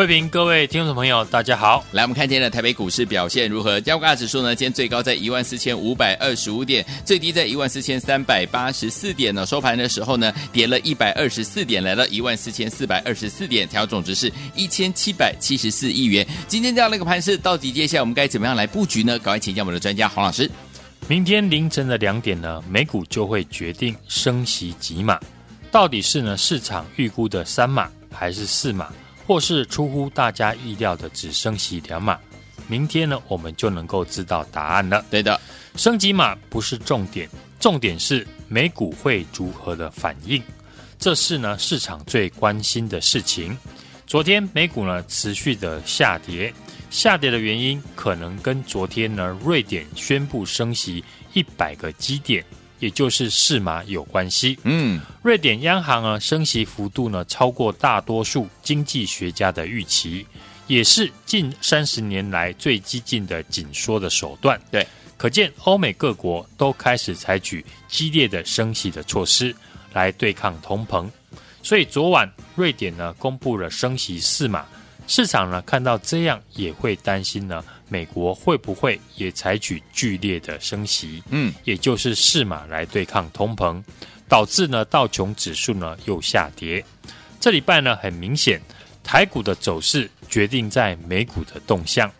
慧平，各位听众朋友，大家好。来，我们看今天的台北股市表现如何？加权指数呢？今天最高在一万四千五百二十五点，最低在一万四千三百八十四点呢。收盘的时候呢，跌了一百二十四点，来到一万四千四百二十四点，调总值是一千七百七十四亿元。今天这样的一个盘势，到底接下来我们该怎么样来布局呢？赶快请教我们的专家黄老师。明天凌晨的两点呢，美股就会决定升息几码，到底是呢市场预估的三码还是四码？或是出乎大家意料的只升息两码，明天呢，我们就能够知道答案了。对的，升级码不是重点，重点是美股会如何的反应，这是呢市场最关心的事情。昨天美股呢持续的下跌，下跌的原因可能跟昨天呢瑞典宣布升息一百个基点。也就是四码有关系。嗯，瑞典央行啊升息幅度呢超过大多数经济学家的预期，也是近三十年来最激进的紧缩的手段。对，可见欧美各国都开始采取激烈的升息的措施来对抗通膨。所以昨晚瑞典呢公布了升息四码，市场呢看到这样也会担心呢。美国会不会也采取剧烈的升息？嗯，也就是试码来对抗通膨，导致呢道琼指数呢又下跌。这礼拜呢很明显，台股的走势决定在美股的动向。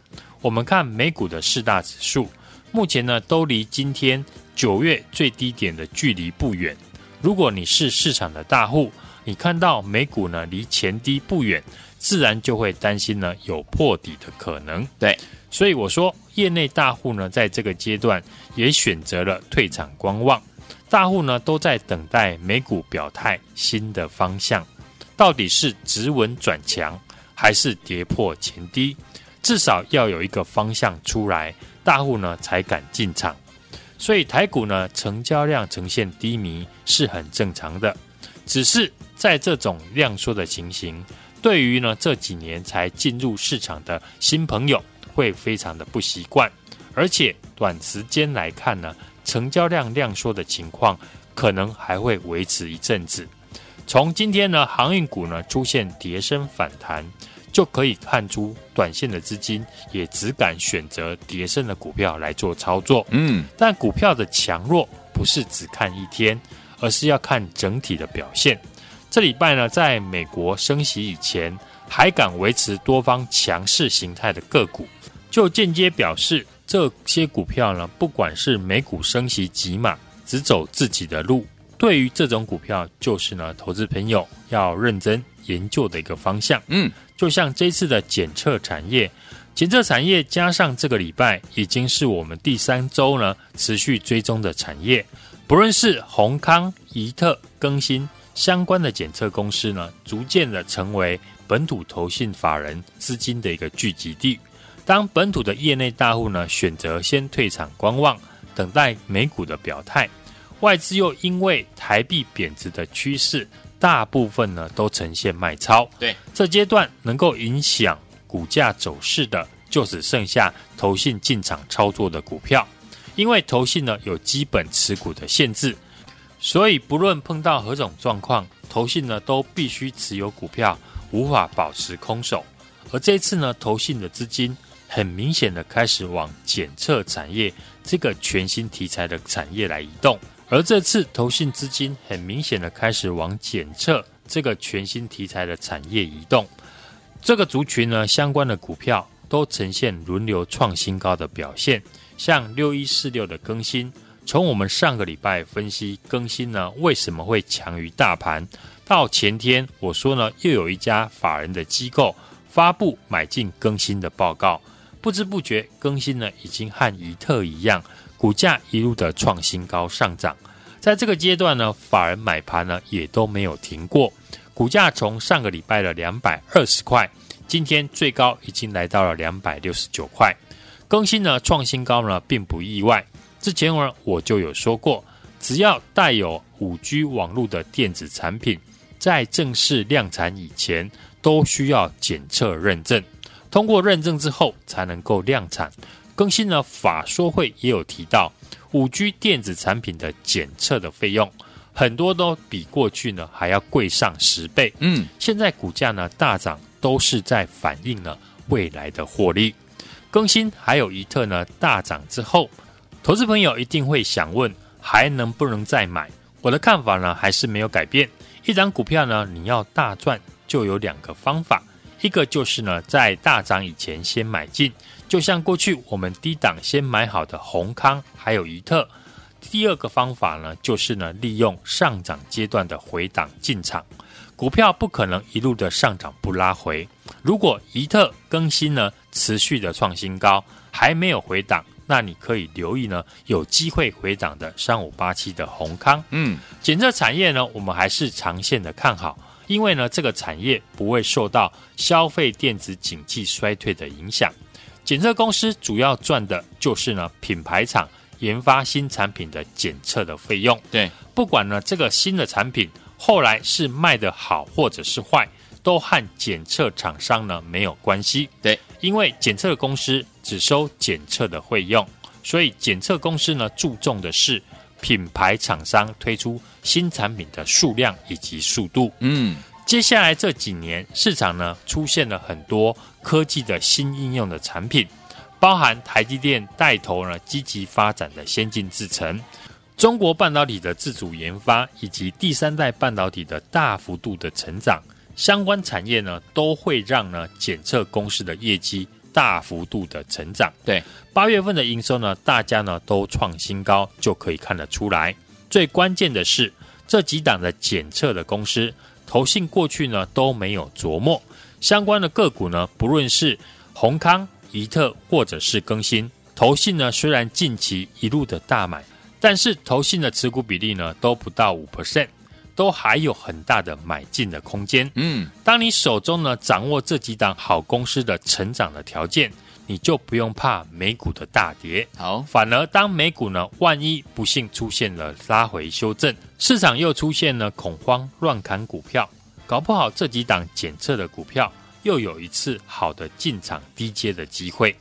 我们看美股的四大指数，目前呢都离今天九月最低点的距离不远。如果你是市场的大户，你看到美股呢离前低不远，自然就会担心呢有破底的可能。对。所以我说，业内大户呢，在这个阶段也选择了退场观望。大户呢，都在等待美股表态新的方向，到底是止稳转强，还是跌破前低？至少要有一个方向出来，大户呢才敢进场。所以台股呢，成交量呈现低迷是很正常的。只是在这种量缩的情形，对于呢这几年才进入市场的新朋友，会非常的不习惯，而且短时间来看呢，成交量量缩的情况可能还会维持一阵子。从今天呢，航运股呢出现跌升反弹，就可以看出短线的资金也只敢选择跌升的股票来做操作。嗯，但股票的强弱不是只看一天，而是要看整体的表现。这礼拜呢，在美国升息以前，还敢维持多方强势形态的个股。就间接表示，这些股票呢，不管是美股升息几码，只走自己的路。对于这种股票，就是呢，投资朋友要认真研究的一个方向。嗯，就像这次的检测产业，检测产业加上这个礼拜，已经是我们第三周呢持续追踪的产业。不论是宏康、怡特、更新相关的检测公司呢，逐渐的成为本土投信法人资金的一个聚集地。当本土的业内大户呢选择先退场观望，等待美股的表态，外资又因为台币贬值的趋势，大部分呢都呈现卖超。对，这阶段能够影响股价走势的，就只剩下投信进场操作的股票，因为投信呢有基本持股的限制，所以不论碰到何种状况，投信呢都必须持有股票，无法保持空手。而这次呢，投信的资金。很明显的开始往检测产业这个全新题材的产业来移动，而这次投信资金很明显的开始往检测这个全新题材的产业移动，这个族群呢相关的股票都呈现轮流创新高的表现，像六一四六的更新，从我们上个礼拜分析更新呢为什么会强于大盘，到前天我说呢又有一家法人的机构发布买进更新的报告。不知不觉，更新呢已经和怡特一样，股价一路的创新高上涨。在这个阶段呢，法人买盘呢也都没有停过，股价从上个礼拜的两百二十块，今天最高已经来到了两百六十九块，更新呢创新高呢并不意外。之前呢我就有说过，只要带有五 G 网络的电子产品，在正式量产以前，都需要检测认证，通过认证之后才能够量产。更新呢法说会也有提到，五 G 电子产品的检测的费用，很多都比过去呢还要贵上十倍。嗯，现在股价呢大涨，都是在反映了未来的获利。更新还有一特呢大涨之后，投资朋友一定会想问，还能不能再买？我的看法呢还是没有改变。一张股票呢，你要大赚，就有两个方法，一个就是呢，在大涨以前先买进，就像过去我们低档先买好的宏康还有宜特。第二个方法呢，就是呢，利用上涨阶段的回档进场，股票不可能一路的上涨不拉回。如果宜特更新呢，持续的创新高，还没有回档。那你可以留意呢，有机会回档的三五八七的宏康，嗯，检测产业呢，我们还是长线的看好，因为呢，这个产业不会受到消费电子景气衰退的影响。检测公司主要赚的就是呢，品牌厂研发新产品的检测的费用。对，不管呢这个新的产品后来是卖的好或者是坏，都和检测厂商呢没有关系。对，因为检测公司。只收检测的费用，所以检测公司呢注重的是品牌厂商推出新产品的数量以及速度。嗯，接下来这几年市场呢出现了很多科技的新应用的产品，包含台积电带头呢积极发展的先进制程，中国半导体的自主研发以及第三代半导体的大幅度的成长，相关产业呢都会让呢检测公司的业绩。大幅度的成长，对八月份的营收呢，大家呢都创新高，就可以看得出来。最关键的是这几档的检测的公司，投信过去呢都没有琢磨相关的个股呢，不论是宏康、怡特或者是更新，投信呢虽然近期一路的大买，但是投信的持股比例呢都不到五 percent。都还有很大的买进的空间。嗯，当你手中呢掌握这几档好公司的成长的条件，你就不用怕美股的大跌。好，反而当美股呢万一不幸出现了拉回修正，市场又出现了恐慌乱砍股票，搞不好这几档检测的股票又有一次好的进场低阶的机会。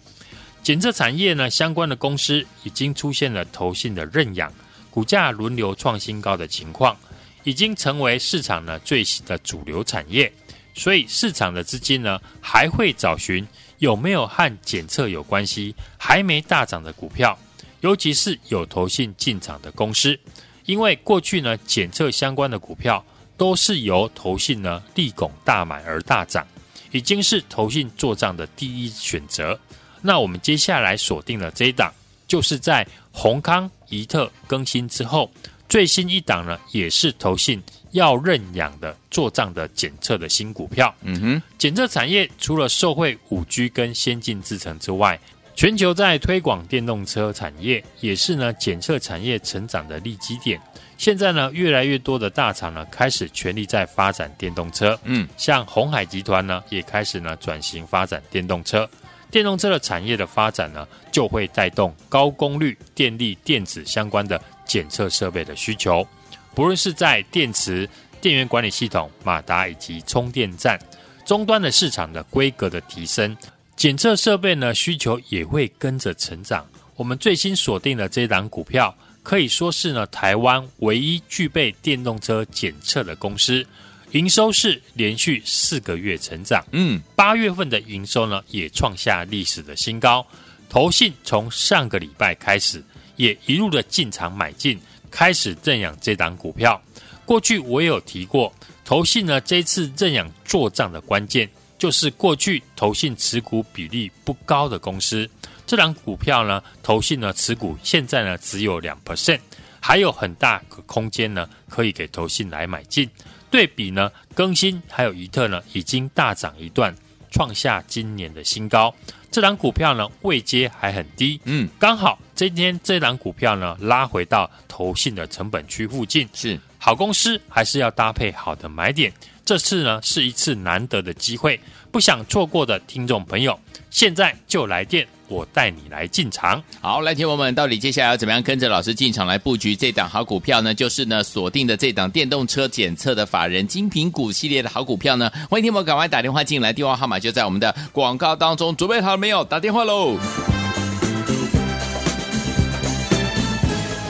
检测产业呢相关的公司已经出现了投信的认养，股价轮流创新高的情况。已经成为市场呢最新的主流产业，所以市场的资金呢还会找寻有没有和检测有关系还没大涨的股票，尤其是有投信进场的公司，因为过去呢检测相关的股票都是由投信呢力拱大买而大涨，已经是投信做账的第一选择。那我们接下来锁定了这一档，就是在閎康、宜特更新之后。最新一档呢，也是投信要认养的做账的检测的新股票。嗯哼，检测产业除了受惠五 G 跟先进制程之外，全球在推广电动车产业，也是呢检测产业成长的利基点。现在呢，越来越多的大厂呢开始全力在发展电动车。嗯，像鸿海集团呢，也开始呢转型发展电动车。电动车的产业的发展呢，就会带动高功率电力电子相关的。检测设备的需求，不论是在电池、电源管理系统、马达以及充电站终端的市场的规格的提升，检测设备呢需求也会跟着成长。我们最新锁定的这档股票，可以说是呢台湾唯一具备电动车检测的公司，营收是连续四个月成长。嗯，八月份的营收呢也创下历史的新高。投信从上个礼拜开始。也一路的进场买进，开始认养这档股票。过去我也有提过，投信呢这次认养做账的关键，就是过去投信持股比例不高的公司。这档股票呢，投信呢持股现在呢只有两 percent，还有很大个空间呢可以给投信来买进。对比呢，更新还有宜特呢已经大涨一段，创下今年的新高。这档股票呢，位阶还很低，嗯，刚好今天这档股票呢拉回到投信的成本区附近，是好公司还是要搭配好的买点。这次呢是一次难得的机会，不想错过的听众朋友，现在就来电。我带你来进场，好，来听我们到底接下来要怎么样跟着老师进场来布局这档好股票呢？就是呢锁定的这档电动车检测的法人精品股系列的好股票呢。欢迎听我们赶快打电话进来，电话号码就在我们的广告当中，准备好了没有？打电话喽！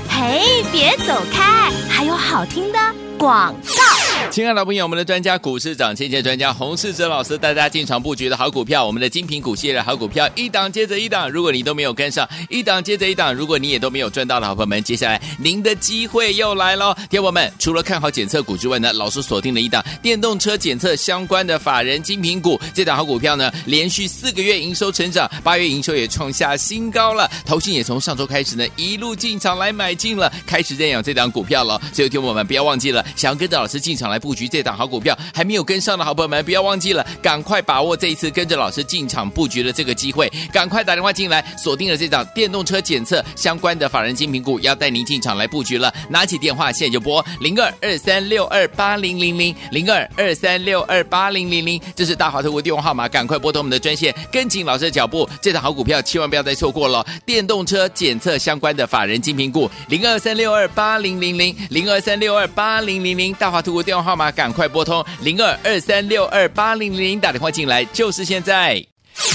嘿，别走开，还有好听的广告。亲爱的朋友，我们的专家股市长千千专家洪世哲老师带大家进场布局的好股票，我们的精品股系列的好股票一档接着一档。如果你都没有跟上，一档接着一档，如果你也都没有赚到的好朋友们，接下来您的机会又来喽！听友们，除了看好检测股之外呢，老师锁定了一档电动车检测相关的法人精品股，这档好股票呢，连续四个月营收成长，八月营收也创下新高了。投信也从上周开始呢，一路进场来买进了，开始认养这档股票了。所以听友们不要忘记了，想要跟着老师进场。来布局这档好股票，还没有跟上的好朋友们，不要忘记了，赶快把握这一次跟着老师进场布局的这个机会，赶快打电话进来，锁定了这档电动车检测相关的法人精品股，要带您进场来布局了。拿起电话现在就拨零二二三六二八零零零零二二三六二八零零零，这是大华投顾电话号码，赶快拨通我们的专线，跟紧老师的脚步，这档好股票千万不要再错过了。电动车检测相关的法人精品股零二三六二八零零零零二三六二八零零零，大华投顾电话。号码赶快拨通零二二三六二八零零零，打电话进来就是现在。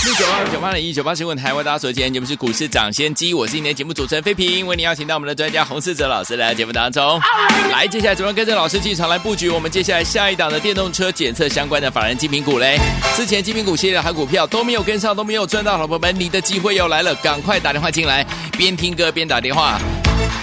一九八二九八零一九八新闻台，为大家所见节目是股市掌先机，我是今天节目主持人飞平，为您邀请到我们的专家洪世哲老师来到节目当中。来，接下来怎么跟着老师进场来布局？我们接下来下一档的电动车检测相关的法人精品股嘞？之前精品股系列的好股票都没有跟上，都没有赚到，老朋友们，你的机会又来了，赶快打电话进来，边听歌边打电话。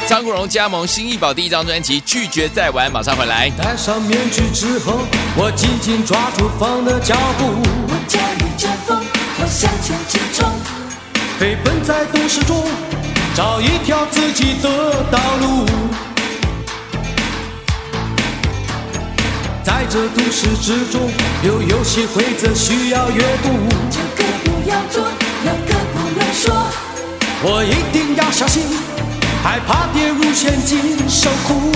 张国荣加盟新艺宝第一张专辑《拒绝再玩》，马上回来。戴上面具之后，我紧紧抓住风的脚步，我驾驭着风，我向前直冲，飞奔在都市中，找一条自己的道路。在这都市之中，有游戏规则需要阅读，这个不要做，那个不能说，我一定要小心。害怕跌入陷阱受苦，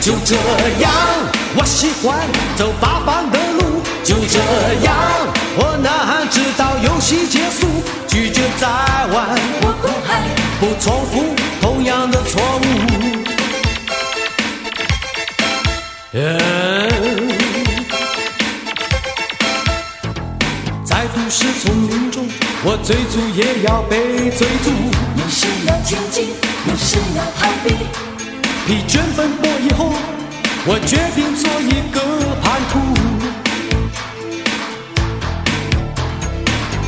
就这样，我喜欢走八方的路。就这样，我呐喊直到游戏结束，拒绝再玩，我不害，不重复同样的错误。在都市丛林中。我追逐也要被追逐，有时要前进，有时要逃避。疲倦奔波以后，我决定做一个叛徒。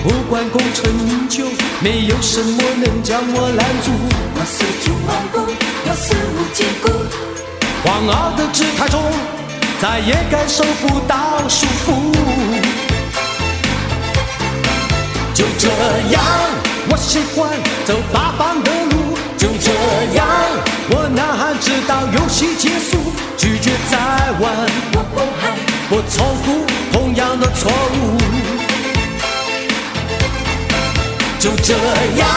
不管功成名就，没有什么能将我拦住。我四处漫步，我肆无忌顾。狂傲的姿态中，再也感受不到束缚。就这样，我喜欢走八方的路。就这样，我呐喊直到游戏结束，拒绝再玩，我不害，不重复同样的错误。就这样，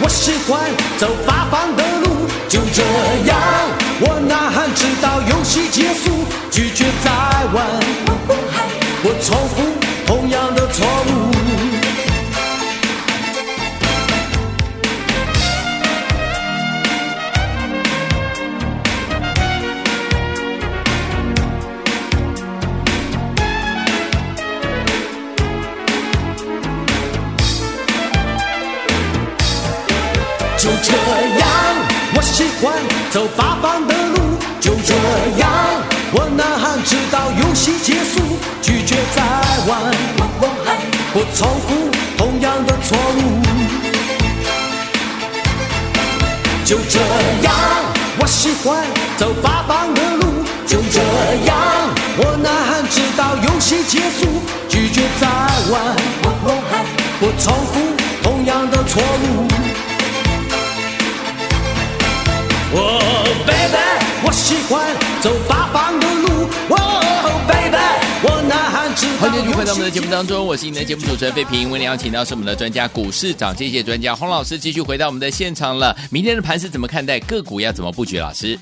我喜欢走八方的路。就这样，我呐喊直到游戏结束，重复同样的错误。就这样，我喜欢走八方的路，就这样，我呐喊直到游戏结束，拒绝再玩，我重复同样的错误。欢迎继续回到我们的节目当中，我是你的节目主持人费平。为您邀请到是我们的专家股市涨跌界专家洪老师，继续回到我们的现场了。明天的盘是怎么看待？个股要怎么布局？老师，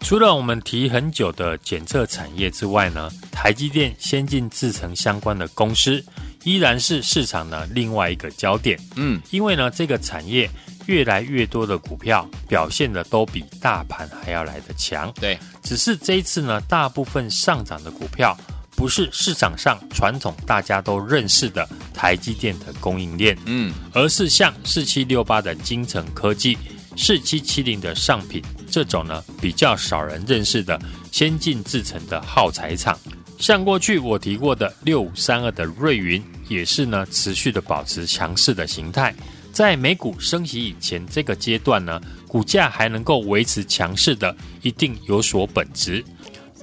除了我们提很久的检测产业之外呢，台积电先进制程相关的公司依然是市场的另外一个焦点。嗯，因为呢，这个产业越来越多的股票表现的都比大盘还要来得强。对，只是这一次呢，大部分上涨的股票。不是市场上传统大家都认识的台积电的供应链，嗯，而是像四七六八的精诚科技、四七七零的上品这种呢比较少人认识的先进制程的耗材厂，像过去我提过的六五三二的瑞云，也是呢持续的保持强势的形态，在美股升息以前这个阶段呢，股价还能够维持强势的，一定有所本质。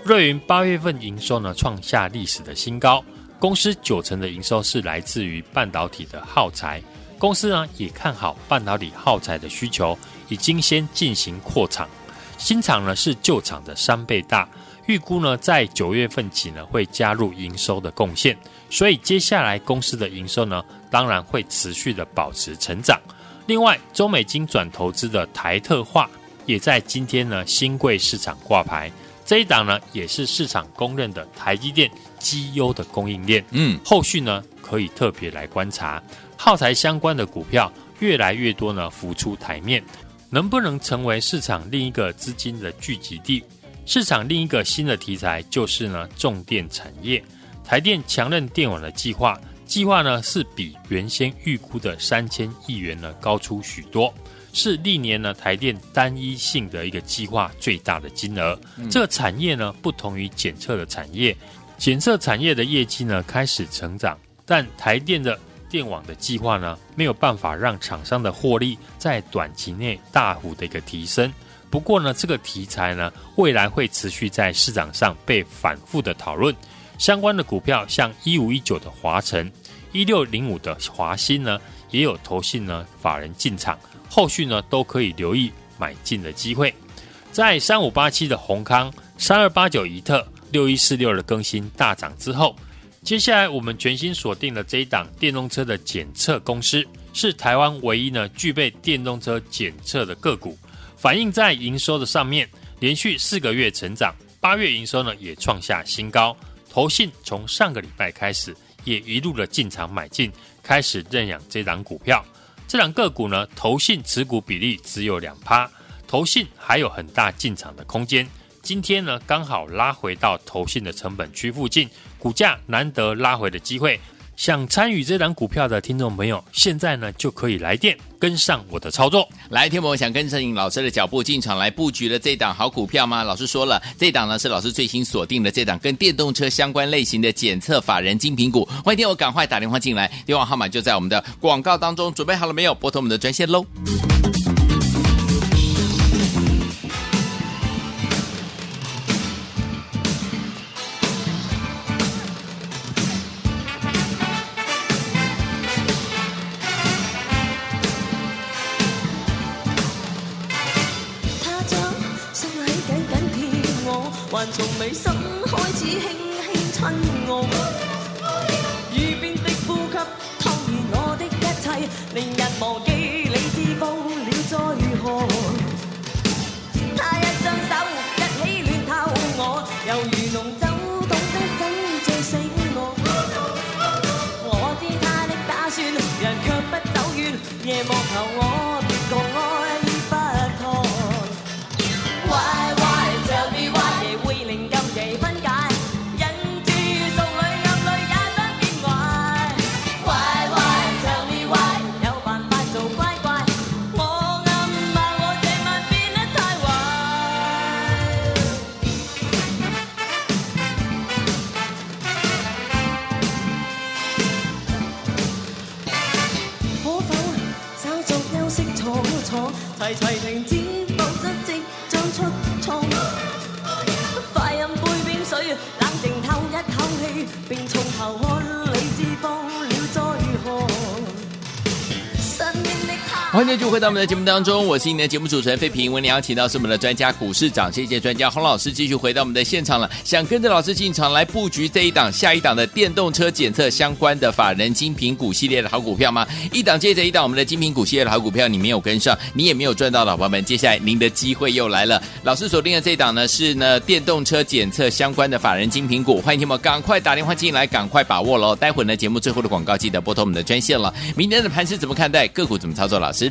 瑞云八月份营收呢创下历史的新高，公司九成的营收是来自于半导体的耗材，公司呢也看好半导体耗材的需求，已经先进行扩厂，新厂呢是旧厂的三倍大，预估呢在九月份起呢会加入营收的贡献，所以接下来公司的营收呢当然会持续的保持成长。另外，中美金转投资的台特化也在今天呢新柜市场挂牌。这一档呢，也是市场公认的台积电绩优的供应链。嗯，后续呢可以特别来观察耗材相关的股票越来越多呢浮出台面，能不能成为市场另一个资金的聚集地？市场另一个新的题材就是呢重电产业，台电强韧电网的计划，计划呢是比原先预估的三千亿元呢高出许多。是历年呢台电单一性的一个计划最大的金额。嗯、这个产业呢不同于检测的产业，检测产业的业绩呢开始成长，但台电的电网的计划呢没有办法让厂商的获利在短期内大幅的一个提升。不过呢这个题材呢未来会持续在市场上被反复的讨论。相关的股票像一五一九的华晨、一六零五的华新呢也有投信呢法人进场。后续呢都可以留意买进的机会，在三五八七的宏康、三二八九宜特、六一四六的更新大涨之后，接下来我们全新锁定了这一档电动车的检测公司，是台湾唯一呢具备电动车检测的个股，反映在营收的上面，连续四个月成长，八月营收呢也创下新高。投信从上个礼拜开始也一路的进场买进，开始认养这档股票。这两个股呢，投信持股比例只有两趴，投信还有很大进场的空间。今天呢，刚好拉回到投信的成本区附近，股价难得拉回的机会。想参与这档股票的听众朋友，现在呢就可以来电跟上我的操作。来，听我想跟着老师的脚步进场来布局的这档好股票吗？老师说了，这档呢是老师最新锁定的这档跟电动车相关类型的检测法人精品股。欢迎听我赶快打电话进来，电话号码就在我们的广告当中。准备好了没有？拨通我们的专线喽。齐冷静透一口气，并从头看理智方。欢迎继续回到我们的节目当中，我是你的节目主持人费平。为你邀请到是我们的专家股市长，谢谢专家洪老师，继续回到我们的现场了。想跟着老师进场来布局这一档、下一档的电动车检测相关的法人精品股系列的好股票吗？一档接着一档，我们的精品股系列的好股票你没有跟上，你也没有赚到的，老朋友们，接下来您的机会又来了。老师锁定的这一档呢是呢电动车检测相关的法人精品股，欢迎听友赶快打电话进来，赶快把握喽！待会呢节目最后的广告记得拨通我们的专线了。明天的盘是怎么看待？个股怎么操作？老师？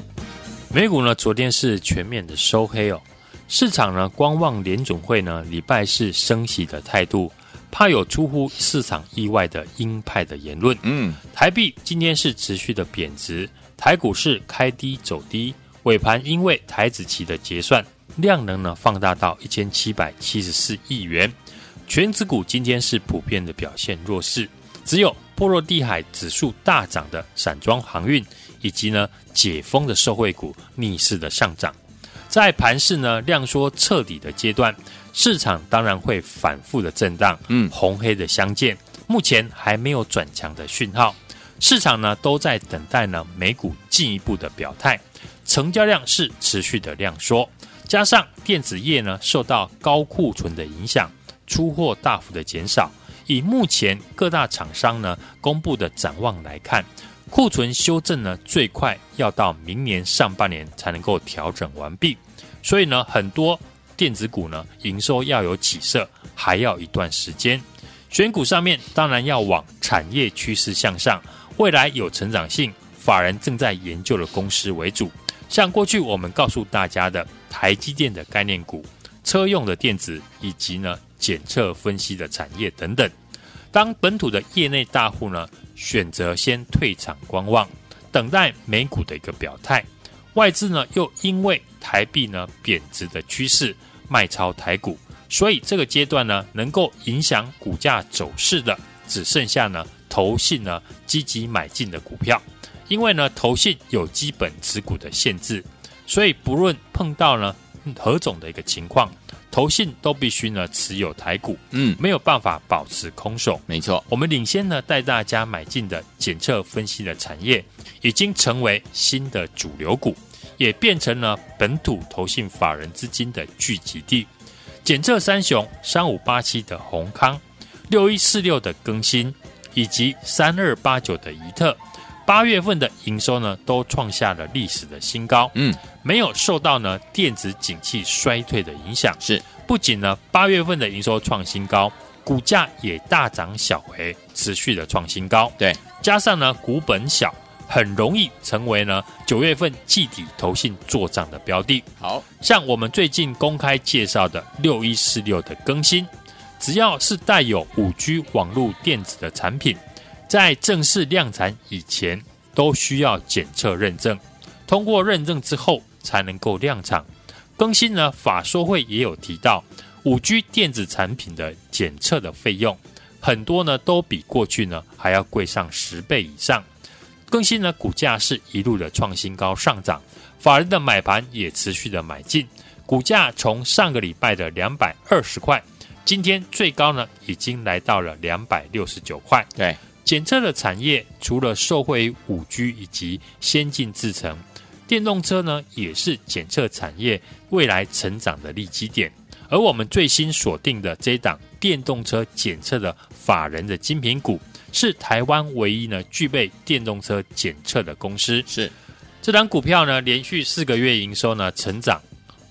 美股呢，昨天是全面的收黑哦。市场呢，观望联总会呢礼拜四升息的态度，怕有出乎市场意外的鹰派的言论。嗯，台币今天是持续的贬值，台股市开低走低，尾盘因为台子期的结算量能呢放大到一千七百七十四亿元，全指股今天是普遍的表现弱势，只有波罗的海指数大涨的散装航运。以及呢，解封的受惠股逆势的上涨，在盘市呢量缩彻底的阶段，市场当然会反复的震荡，嗯，红黑的相见，目前还没有转强的讯号，市场呢都在等待呢美股进一步的表态，成交量是持续的量缩，加上电子业呢受到高库存的影响，出货大幅的减少，以目前各大厂商呢公布的展望来看。库存修正呢，最快要到明年上半年才能够调整完毕，所以呢，很多电子股呢营收要有起色，还要一段时间。选股上面当然要往产业趋势向上、未来有成长性、法人正在研究的公司为主。像过去我们告诉大家的台积电的概念股、车用的电子以及呢检测分析的产业等等。当本土的业内大户呢，选择先退场观望，等待美股的一个表态。外资呢，又因为台币呢贬值的趋势卖超台股，所以这个阶段呢，能够影响股价走势的，只剩下呢投信呢积极买进的股票。因为呢，投信有基本持股的限制，所以不论碰到呢何种的一个情况。投信都必须呢持有台股，嗯，没有办法保持空手。没错，我们领先呢带大家买进的检测分析的产业，已经成为新的主流股，也变成了本土投信法人资金的聚集地。检测三雄三五八七的宏康，六一四六的更新，以及三二八九的宜特。八月份的营收呢，都创下了历史的新高。嗯，没有受到呢电子景气衰退的影响。是，不仅呢八月份的营收创新高，股价也大涨小回，持续的创新高。对，加上呢股本小，很容易成为呢九月份季底投信做账的标的。好，像我们最近公开介绍的六一四六的更新，只要是带有五 G 网络电子的产品。在正式量产以前，都需要检测认证，通过认证之后才能够量产。更新呢，法说会也有提到，五 G 电子产品的检测的费用，很多呢都比过去呢还要贵上十倍以上。更新呢，股价是一路的创新高上涨，法人的买盘也持续的买进，股价从上个礼拜的两百二十块，今天最高呢已经来到了两百六十九块。对。检测的产业除了受惠于五 G 以及先进制程，电动车呢也是检测产业未来成长的利基点。而我们最新锁定的这一档电动车检测的法人的精品股，是台湾唯一呢具备电动车检测的公司。是这档股票呢连续四个月营收呢成长，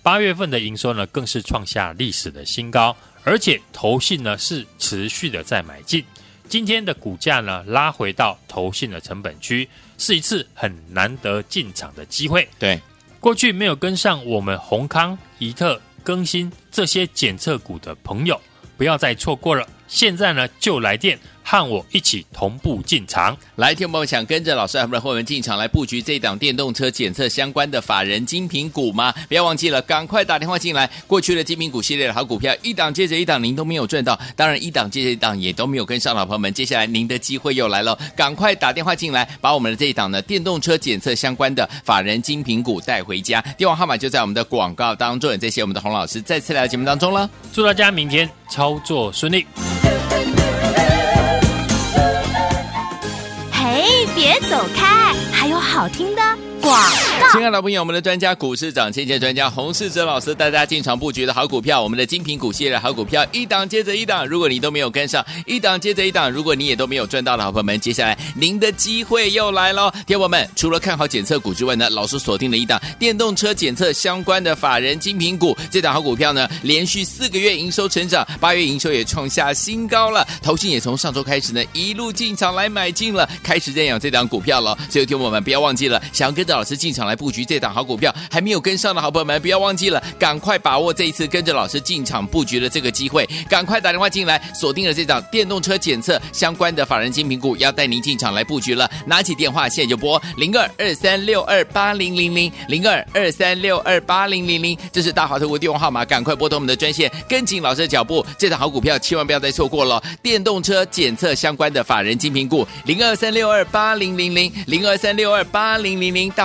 八月份的营收呢更是创下历史的新高，而且投信呢是持续的在买进。今天的股价呢，拉回到投信的成本区，是一次很难得进场的机会。对，过去没有跟上我们宏康、怡特更新这些检测股的朋友，不要再错过了。现在呢，就来电。和我一起同步进场，来，听众朋友想跟着老师和我们的会员进场来布局这档电动车检测相关的法人精品股吗？不要忘记了，赶快打电话进来。过去的精品股系列的好股票，一档接着一档，您都没有赚到，当然一档接着一档也都没有跟上，老朋友们，接下来您的机会又来了，赶快打电话进来，把我们的这一档呢电动车检测相关的法人精品股带回家。电话号码就在我们的广告当中，也谢谢我们的洪老师再次来到节目当中了。祝大家明天操作顺利。走开，还有好听的广。亲爱的朋友，我们的专家股市涨先见专家洪世哲老师带大家进场布局的好股票，我们的精品股系列好股票一档接着一档，如果你都没有跟上，一档接着一档，如果你也都没有赚到的好朋友们，接下来您的机会又来喽！听友们，除了看好检测股之外呢，老师锁定了一档电动车检测相关的法人精品股，这档好股票呢，连续四个月营收成长，八月营收也创下新高了，投信也从上周开始呢，一路进场来买进了，开始认养这档股票了。所以听友们不要忘记了，想要跟着老师进场来布局这档好股票，还没有跟上的好朋友们，不要忘记了，赶快把握这一次跟着老师进场布局的这个机会，赶快打电话进来，锁定了这档电动车检测相关的法人精品股，要带您进场来布局了。拿起电话现在就拨零二二三六二八零零零零二二三六二八零零零，这是大华投顾电话号码，赶快拨通我们的专线，跟紧老师的脚步，这档好股票千万不要再错过了。电动车检测相关的法人精品股零二三六二八零零零零二三六二八零零零，大